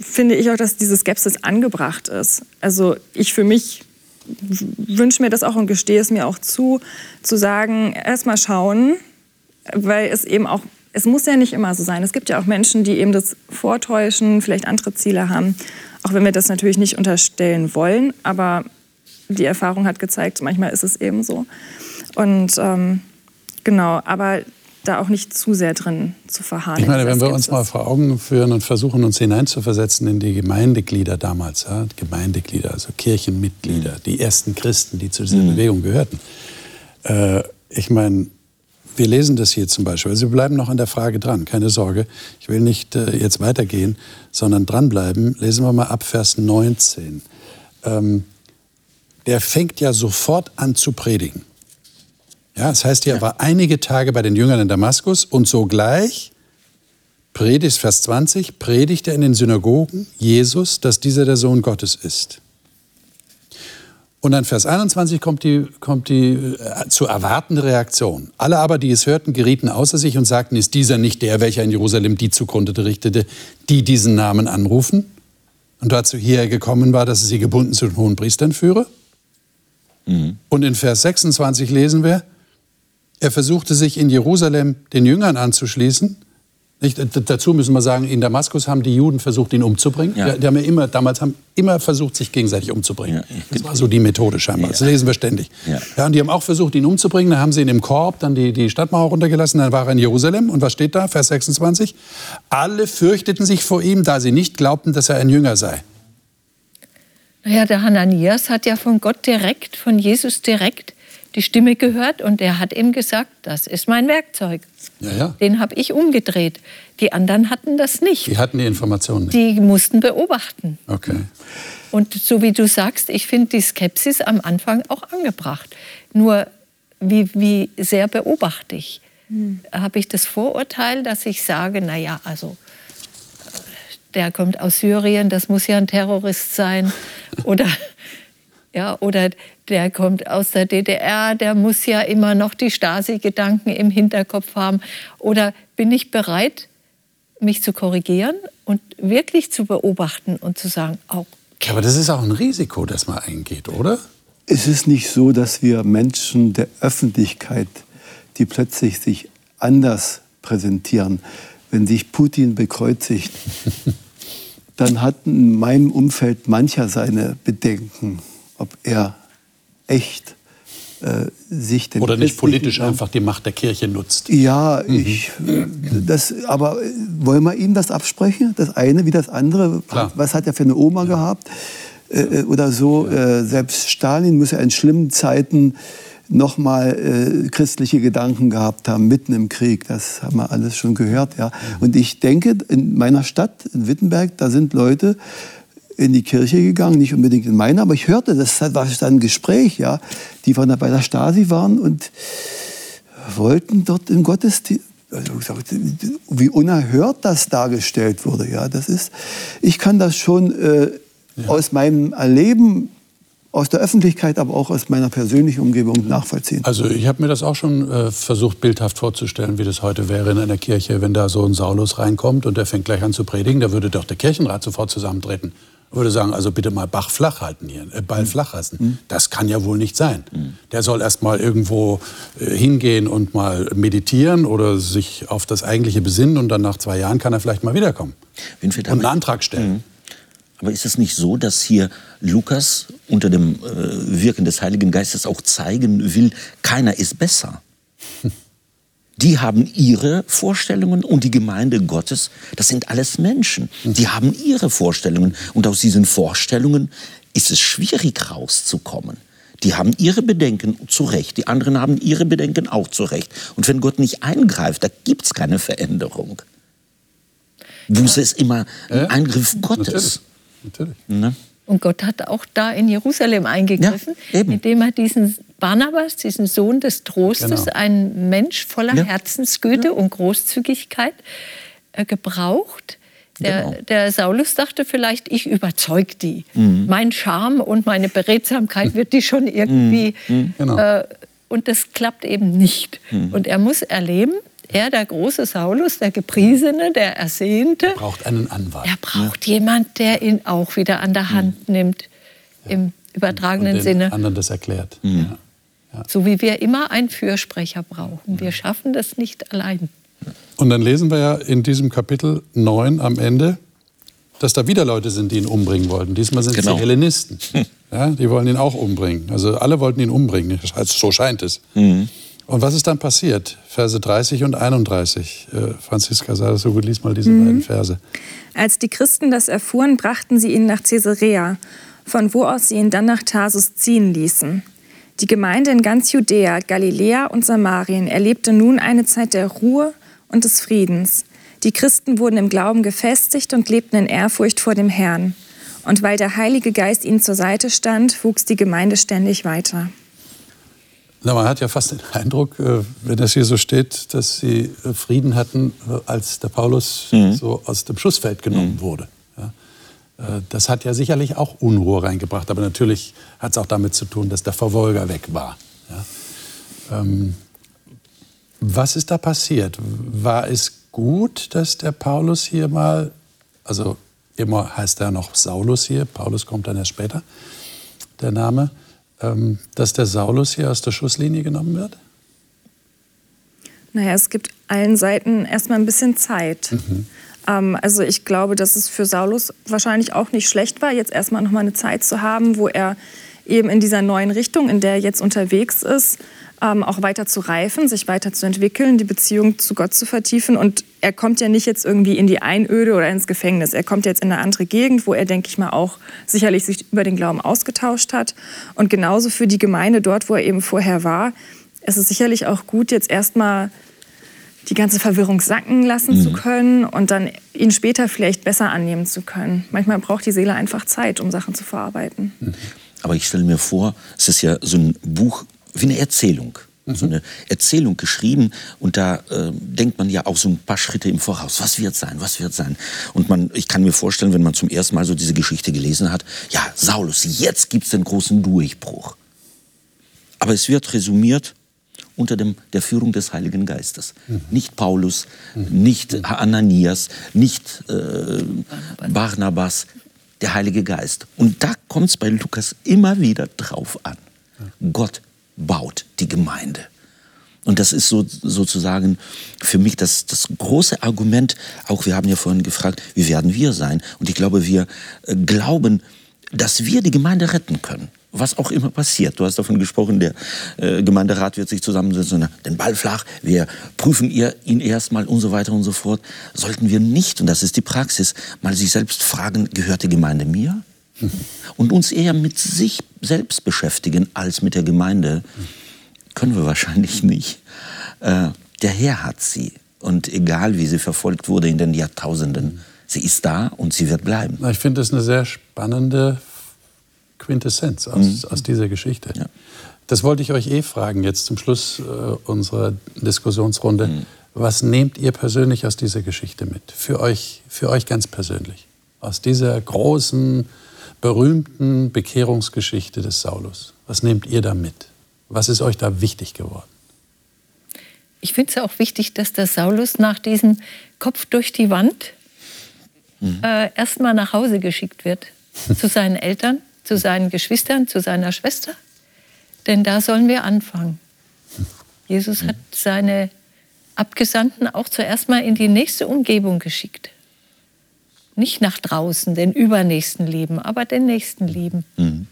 finde ich auch, dass diese Skepsis angebracht ist. Also ich für mich wünsche mir das auch und gestehe es mir auch zu, zu sagen, erst mal schauen, weil es eben auch, es muss ja nicht immer so sein. Es gibt ja auch Menschen, die eben das vortäuschen, vielleicht andere Ziele haben, auch wenn wir das natürlich nicht unterstellen wollen, aber die Erfahrung hat gezeigt, manchmal ist es eben so. Und ähm, genau, aber da auch nicht zu sehr drin zu verharren. Ich meine, wenn wir uns mal vor Augen führen und versuchen, uns hineinzuversetzen in die Gemeindeglieder damals, ja, Gemeindeglieder, also Kirchenmitglieder, die ersten Christen, die zu dieser mhm. Bewegung gehörten. Äh, ich meine, wir lesen das hier zum Beispiel. Also wir bleiben noch an der Frage dran, keine Sorge. Ich will nicht äh, jetzt weitergehen, sondern dranbleiben. Lesen wir mal ab Vers 19. Ähm, der fängt ja sofort an zu predigen. Ja, das heißt, er war einige Tage bei den Jüngern in Damaskus und sogleich predigt, Vers 20, predigt er in den Synagogen Jesus, dass dieser der Sohn Gottes ist. Und dann Vers 21 kommt die, kommt die äh, zu erwartende Reaktion. Alle aber, die es hörten, gerieten außer sich und sagten, ist dieser nicht der, welcher in Jerusalem die zugrunde richtete, die diesen Namen anrufen? Und dazu hierher gekommen war, dass er sie gebunden zu den hohen Priestern führe? Mhm. Und in Vers 26 lesen wir, er versuchte sich in Jerusalem den Jüngern anzuschließen. Nicht, dazu müssen wir sagen, in Damaskus haben die Juden versucht, ihn umzubringen. Ja. Die, die, haben ja immer, damals haben immer versucht, sich gegenseitig umzubringen. Ja. Das war so die Methode scheinbar. Das lesen wir ständig. Ja. ja. und die haben auch versucht, ihn umzubringen. Dann haben sie ihn im Korb, dann die, die Stadtmauer runtergelassen. Dann war er in Jerusalem. Und was steht da? Vers 26. Alle fürchteten sich vor ihm, da sie nicht glaubten, dass er ein Jünger sei. Naja, der Hananias hat ja von Gott direkt, von Jesus direkt die Stimme gehört und er hat ihm gesagt, das ist mein Werkzeug. Ja, ja. Den habe ich umgedreht. Die anderen hatten das nicht. Die hatten die Informationen nicht. Die mussten beobachten. Okay. Und so wie du sagst, ich finde die Skepsis am Anfang auch angebracht. Nur wie, wie sehr beobachte ich? Hm. Habe ich das Vorurteil, dass ich sage, naja, also der kommt aus Syrien, das muss ja ein Terrorist sein. Oder ja, oder der kommt aus der DDR, der muss ja immer noch die Stasi-Gedanken im Hinterkopf haben. Oder bin ich bereit, mich zu korrigieren und wirklich zu beobachten und zu sagen, auch. Okay. Aber das ist auch ein Risiko, das man eingeht, oder? Es ist nicht so, dass wir Menschen der Öffentlichkeit, die plötzlich sich anders präsentieren, wenn sich Putin bekreuzigt, dann hat in meinem Umfeld mancher seine Bedenken ob er echt äh, sich den oder nicht politisch einfach die Macht der Kirche nutzt. Ja, mhm. ich, das, aber wollen wir ihm das absprechen? Das eine wie das andere? Klar. Was hat er für eine Oma ja. gehabt? Äh, äh oder so. Ja. Äh, selbst Stalin muss ja in schlimmen Zeiten noch mal äh, christliche Gedanken gehabt haben mitten im Krieg. Das haben wir alles schon gehört, ja. Mhm. Und ich denke, in meiner Stadt in Wittenberg, da sind Leute, in die Kirche gegangen, nicht unbedingt in meine, aber ich hörte, das war dann ein Gespräch, ja, die von der, bei der Stasi waren und wollten dort im Gottesdienst, also wie unerhört das dargestellt wurde, ja, das ist, ich kann das schon äh, ja. aus meinem Erleben aus der Öffentlichkeit, aber auch aus meiner persönlichen Umgebung nachvollziehen. Also ich habe mir das auch schon äh, versucht, bildhaft vorzustellen, wie das heute wäre in einer Kirche, wenn da so ein Saulus reinkommt und der fängt gleich an zu predigen, da würde doch der Kirchenrat sofort zusammentreten würde sagen, also bitte mal Bach flach halten hier, äh, Ball mhm. flach halten. Mhm. Das kann ja wohl nicht sein. Mhm. Der soll erst mal irgendwo äh, hingehen und mal meditieren oder sich auf das Eigentliche besinnen und dann nach zwei Jahren kann er vielleicht mal wiederkommen Winfried, und einen Antrag stellen. Mhm. Aber ist es nicht so, dass hier Lukas unter dem äh, Wirken des Heiligen Geistes auch zeigen will, keiner ist besser? Die haben ihre Vorstellungen und die Gemeinde Gottes, das sind alles Menschen. Die haben ihre Vorstellungen und aus diesen Vorstellungen ist es schwierig rauszukommen. Die haben ihre Bedenken zu Recht, die anderen haben ihre Bedenken auch zu Recht. Und wenn Gott nicht eingreift, da gibt es keine Veränderung. Buße ist immer ein Eingriff Gottes. Natürlich. Natürlich. Ne? Und Gott hat auch da in Jerusalem eingegriffen, ja, indem er diesen Barnabas, diesen Sohn des Trostes, genau. ein Mensch voller ja. Herzensgüte ja. und Großzügigkeit, äh, gebraucht. Der, genau. der, Saulus dachte vielleicht, ich überzeug die. Mhm. Mein Charme und meine Beredsamkeit wird die schon irgendwie. Mhm. mhm. Genau. Äh, und das klappt eben nicht. Mhm. Und er muss erleben, er, der große Saulus, der Gepriesene, der Ersehnte. Er braucht einen Anwalt. Er braucht ja. jemand, der ihn auch wieder an der Hand mhm. nimmt, ja. im übertragenen und den Sinne. anderen das erklärt. Mhm. Ja. So wie wir immer einen Fürsprecher brauchen. Wir schaffen das nicht allein. Und dann lesen wir ja in diesem Kapitel 9 am Ende, dass da wieder Leute sind, die ihn umbringen wollten. Diesmal sind genau. es die Hellenisten. Ja, die wollen ihn auch umbringen. Also alle wollten ihn umbringen, so scheint es. Mhm. Und was ist dann passiert? Verse 30 und 31. Äh, Franziska, sag das so gut, lies mal diese mhm. beiden Verse. Als die Christen das erfuhren, brachten sie ihn nach Caesarea, von wo aus sie ihn dann nach Tarsus ziehen ließen. Die Gemeinde in ganz Judäa, Galiläa und Samarien erlebte nun eine Zeit der Ruhe und des Friedens. Die Christen wurden im Glauben gefestigt und lebten in Ehrfurcht vor dem Herrn. Und weil der Heilige Geist ihnen zur Seite stand, wuchs die Gemeinde ständig weiter. Na, man hat ja fast den Eindruck, äh, wenn das hier so steht, dass sie äh, Frieden hatten, äh, als der Paulus mhm. so aus dem Schussfeld genommen mhm. wurde. Das hat ja sicherlich auch Unruhe reingebracht, aber natürlich hat es auch damit zu tun, dass der Verfolger weg war. Ähm, was ist da passiert? War es gut, dass der Paulus hier mal, also immer heißt er noch Saulus hier, Paulus kommt dann erst später, der Name, ähm, dass der Saulus hier aus der Schusslinie genommen wird? Naja, es gibt allen Seiten erstmal ein bisschen Zeit. Mhm. Ähm, also ich glaube, dass es für Saulus wahrscheinlich auch nicht schlecht war, jetzt erstmal noch mal eine Zeit zu haben, wo er eben in dieser neuen Richtung, in der er jetzt unterwegs ist, ähm, auch weiter zu reifen, sich weiter zu entwickeln, die Beziehung zu Gott zu vertiefen. Und er kommt ja nicht jetzt irgendwie in die Einöde oder ins Gefängnis. Er kommt jetzt in eine andere Gegend, wo er, denke ich mal, auch sicherlich sich über den Glauben ausgetauscht hat. Und genauso für die Gemeinde dort, wo er eben vorher war, ist es sicherlich auch gut, jetzt erstmal die ganze Verwirrung sacken lassen mhm. zu können und dann ihn später vielleicht besser annehmen zu können. Manchmal braucht die Seele einfach Zeit, um Sachen zu verarbeiten. Mhm. Aber ich stelle mir vor, es ist ja so ein Buch wie eine Erzählung. Mhm. So eine Erzählung geschrieben und da äh, denkt man ja auch so ein paar Schritte im Voraus. Was wird sein? Was wird sein? Und man, ich kann mir vorstellen, wenn man zum ersten Mal so diese Geschichte gelesen hat, ja, Saulus, jetzt gibt es den großen Durchbruch. Aber es wird resümiert unter dem, der Führung des Heiligen Geistes. Mhm. Nicht Paulus, mhm. nicht Ananias, nicht äh, Barnabas, der Heilige Geist. Und da kommt es bei Lukas immer wieder drauf an. Gott baut die Gemeinde. Und das ist so, sozusagen für mich das, das große Argument. Auch wir haben ja vorhin gefragt, wie werden wir sein? Und ich glaube, wir äh, glauben, dass wir die Gemeinde retten können. Was auch immer passiert. Du hast davon gesprochen, der äh, Gemeinderat wird sich zusammensetzen den Ball flach, wir prüfen ihn erstmal und so weiter und so fort. Sollten wir nicht, und das ist die Praxis, mal sich selbst fragen, gehört die Gemeinde mir? Und uns eher mit sich selbst beschäftigen als mit der Gemeinde, können wir wahrscheinlich nicht. Äh, der Herr hat sie. Und egal, wie sie verfolgt wurde in den Jahrtausenden, sie ist da und sie wird bleiben. Ich finde das eine sehr spannende Quintessenz aus, mhm. aus dieser Geschichte. Ja. Das wollte ich euch eh fragen, jetzt zum Schluss äh, unserer Diskussionsrunde. Mhm. Was nehmt ihr persönlich aus dieser Geschichte mit? Für euch, für euch ganz persönlich. Aus dieser großen berühmten Bekehrungsgeschichte des Saulus. Was nehmt ihr da mit? Was ist euch da wichtig geworden? Ich finde es auch wichtig, dass der Saulus nach diesem Kopf durch die Wand mhm. äh, erstmal nach Hause geschickt wird. zu seinen Eltern, zu seinen Geschwistern, zu seiner Schwester. Denn da sollen wir anfangen. Jesus hat seine Abgesandten auch zuerst mal in die nächste Umgebung geschickt. Nicht nach draußen, den übernächsten lieben, aber den nächsten lieben. Mhm.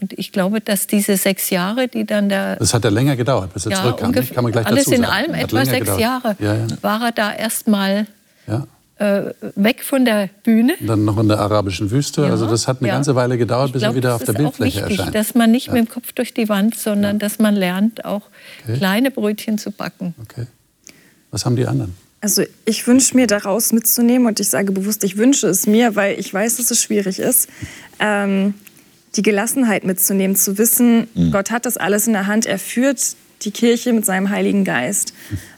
Und ich glaube, dass diese sechs Jahre, die dann da. Das hat ja länger gedauert, bis er ja, zurückkam. Ungefähr, kann man gleich alles dazu sagen. in allem etwa sechs gedauert. Jahre ja, ja. war er da erstmal ja. äh, weg von der Bühne. Und dann noch in der arabischen Wüste. also das hat eine ganze Weile gedauert, bis glaub, er wieder auf der Bildfläche wichtig, erscheint. Dass man nicht mit dem Kopf durch die Wand, sondern dass man lernt, auch okay. kleine Brötchen zu backen. Okay. Was haben die anderen? Also ich wünsche mir daraus mitzunehmen und ich sage bewusst, ich wünsche es mir, weil ich weiß, dass es schwierig ist. Ähm, die Gelassenheit mitzunehmen, zu wissen, mhm. Gott hat das alles in der Hand, er führt die Kirche mit seinem Heiligen Geist.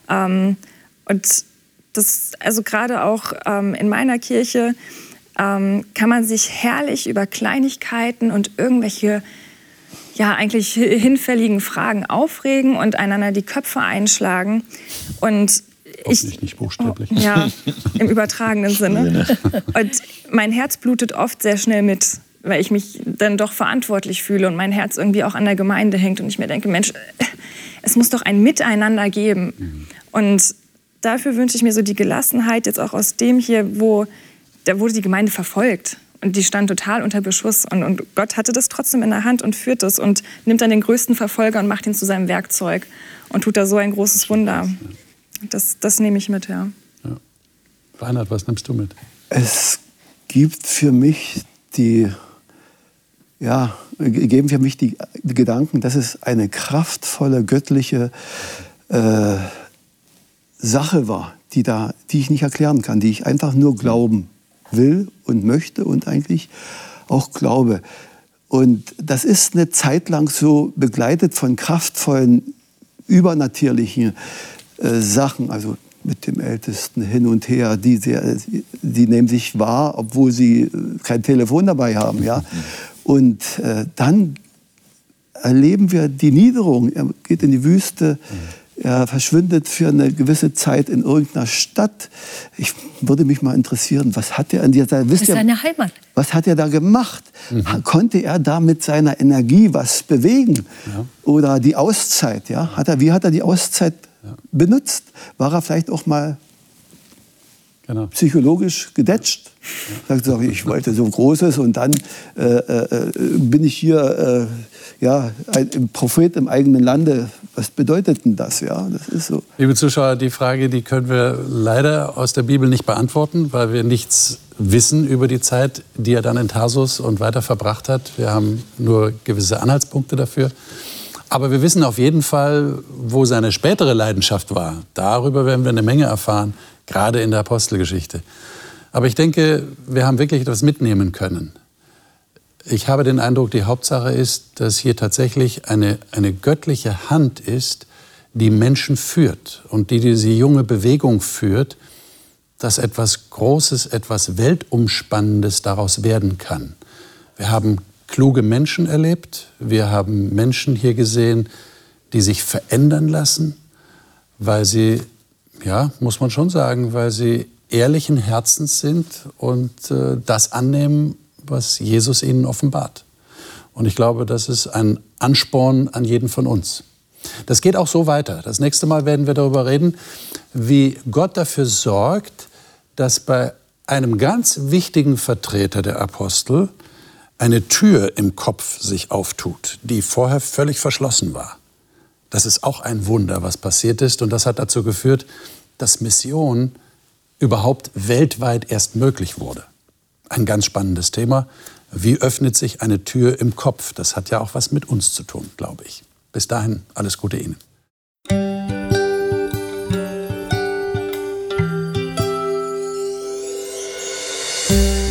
Ähm, und das, also gerade auch ähm, in meiner Kirche ähm, kann man sich herrlich über Kleinigkeiten und irgendwelche ja eigentlich hinfälligen Fragen aufregen und einander die Köpfe einschlagen. Und ich, nicht buchstäblich. Ja, im übertragenen Sinne. Und mein Herz blutet oft sehr schnell mit weil ich mich dann doch verantwortlich fühle und mein Herz irgendwie auch an der Gemeinde hängt und ich mir denke, Mensch, es muss doch ein Miteinander geben. Mhm. Und dafür wünsche ich mir so die Gelassenheit jetzt auch aus dem hier, wo da wurde die Gemeinde verfolgt und die stand total unter Beschuss und, und Gott hatte das trotzdem in der Hand und führt es und nimmt dann den größten Verfolger und macht ihn zu seinem Werkzeug und tut da so ein großes Wunder. Das, das nehme ich mit, ja. ja. Reinhard, was nimmst du mit? Es gibt für mich die ja, geben für mich die, die Gedanken, dass es eine kraftvolle göttliche äh, Sache war, die, da, die ich nicht erklären kann, die ich einfach nur glauben will und möchte und eigentlich auch glaube. Und das ist eine Zeit lang so begleitet von kraftvollen, übernatürlichen äh, Sachen, also mit dem Ältesten hin und her, die, sehr, die nehmen sich wahr, obwohl sie äh, kein Telefon dabei haben. Ja? Und äh, dann erleben wir die Niederung. Er geht in die Wüste, er verschwindet für eine gewisse Zeit in irgendeiner Stadt. Ich würde mich mal interessieren, was hat er in dieser, wisst ihr, seine Heimat. Was hat er da gemacht? Mhm. Konnte er da mit seiner Energie was bewegen? Ja. Oder die Auszeit, ja? Hat er, wie hat er die Auszeit. Benutzt? War er vielleicht auch mal genau. psychologisch gedetscht. Ja. Sagt, ich wollte so Großes und dann äh, äh, bin ich hier äh, ja, ein Prophet im eigenen Lande. Was bedeutet denn das? Ja, das ist so. Liebe Zuschauer, die Frage, die können wir leider aus der Bibel nicht beantworten, weil wir nichts wissen über die Zeit, die er dann in Tarsus und weiter verbracht hat. Wir haben nur gewisse Anhaltspunkte dafür. Aber wir wissen auf jeden Fall, wo seine spätere Leidenschaft war. Darüber werden wir eine Menge erfahren gerade in der Apostelgeschichte. Aber ich denke, wir haben wirklich etwas mitnehmen können. Ich habe den Eindruck, die Hauptsache ist, dass hier tatsächlich eine, eine göttliche Hand ist, die Menschen führt und die diese junge Bewegung führt, dass etwas Großes, etwas Weltumspannendes daraus werden kann. Wir haben kluge Menschen erlebt, wir haben Menschen hier gesehen, die sich verändern lassen, weil sie ja, muss man schon sagen, weil sie ehrlichen Herzens sind und äh, das annehmen, was Jesus ihnen offenbart. Und ich glaube, das ist ein Ansporn an jeden von uns. Das geht auch so weiter. Das nächste Mal werden wir darüber reden, wie Gott dafür sorgt, dass bei einem ganz wichtigen Vertreter der Apostel eine Tür im Kopf sich auftut, die vorher völlig verschlossen war. Das ist auch ein Wunder, was passiert ist. Und das hat dazu geführt, dass Mission überhaupt weltweit erst möglich wurde. Ein ganz spannendes Thema. Wie öffnet sich eine Tür im Kopf? Das hat ja auch was mit uns zu tun, glaube ich. Bis dahin, alles Gute Ihnen.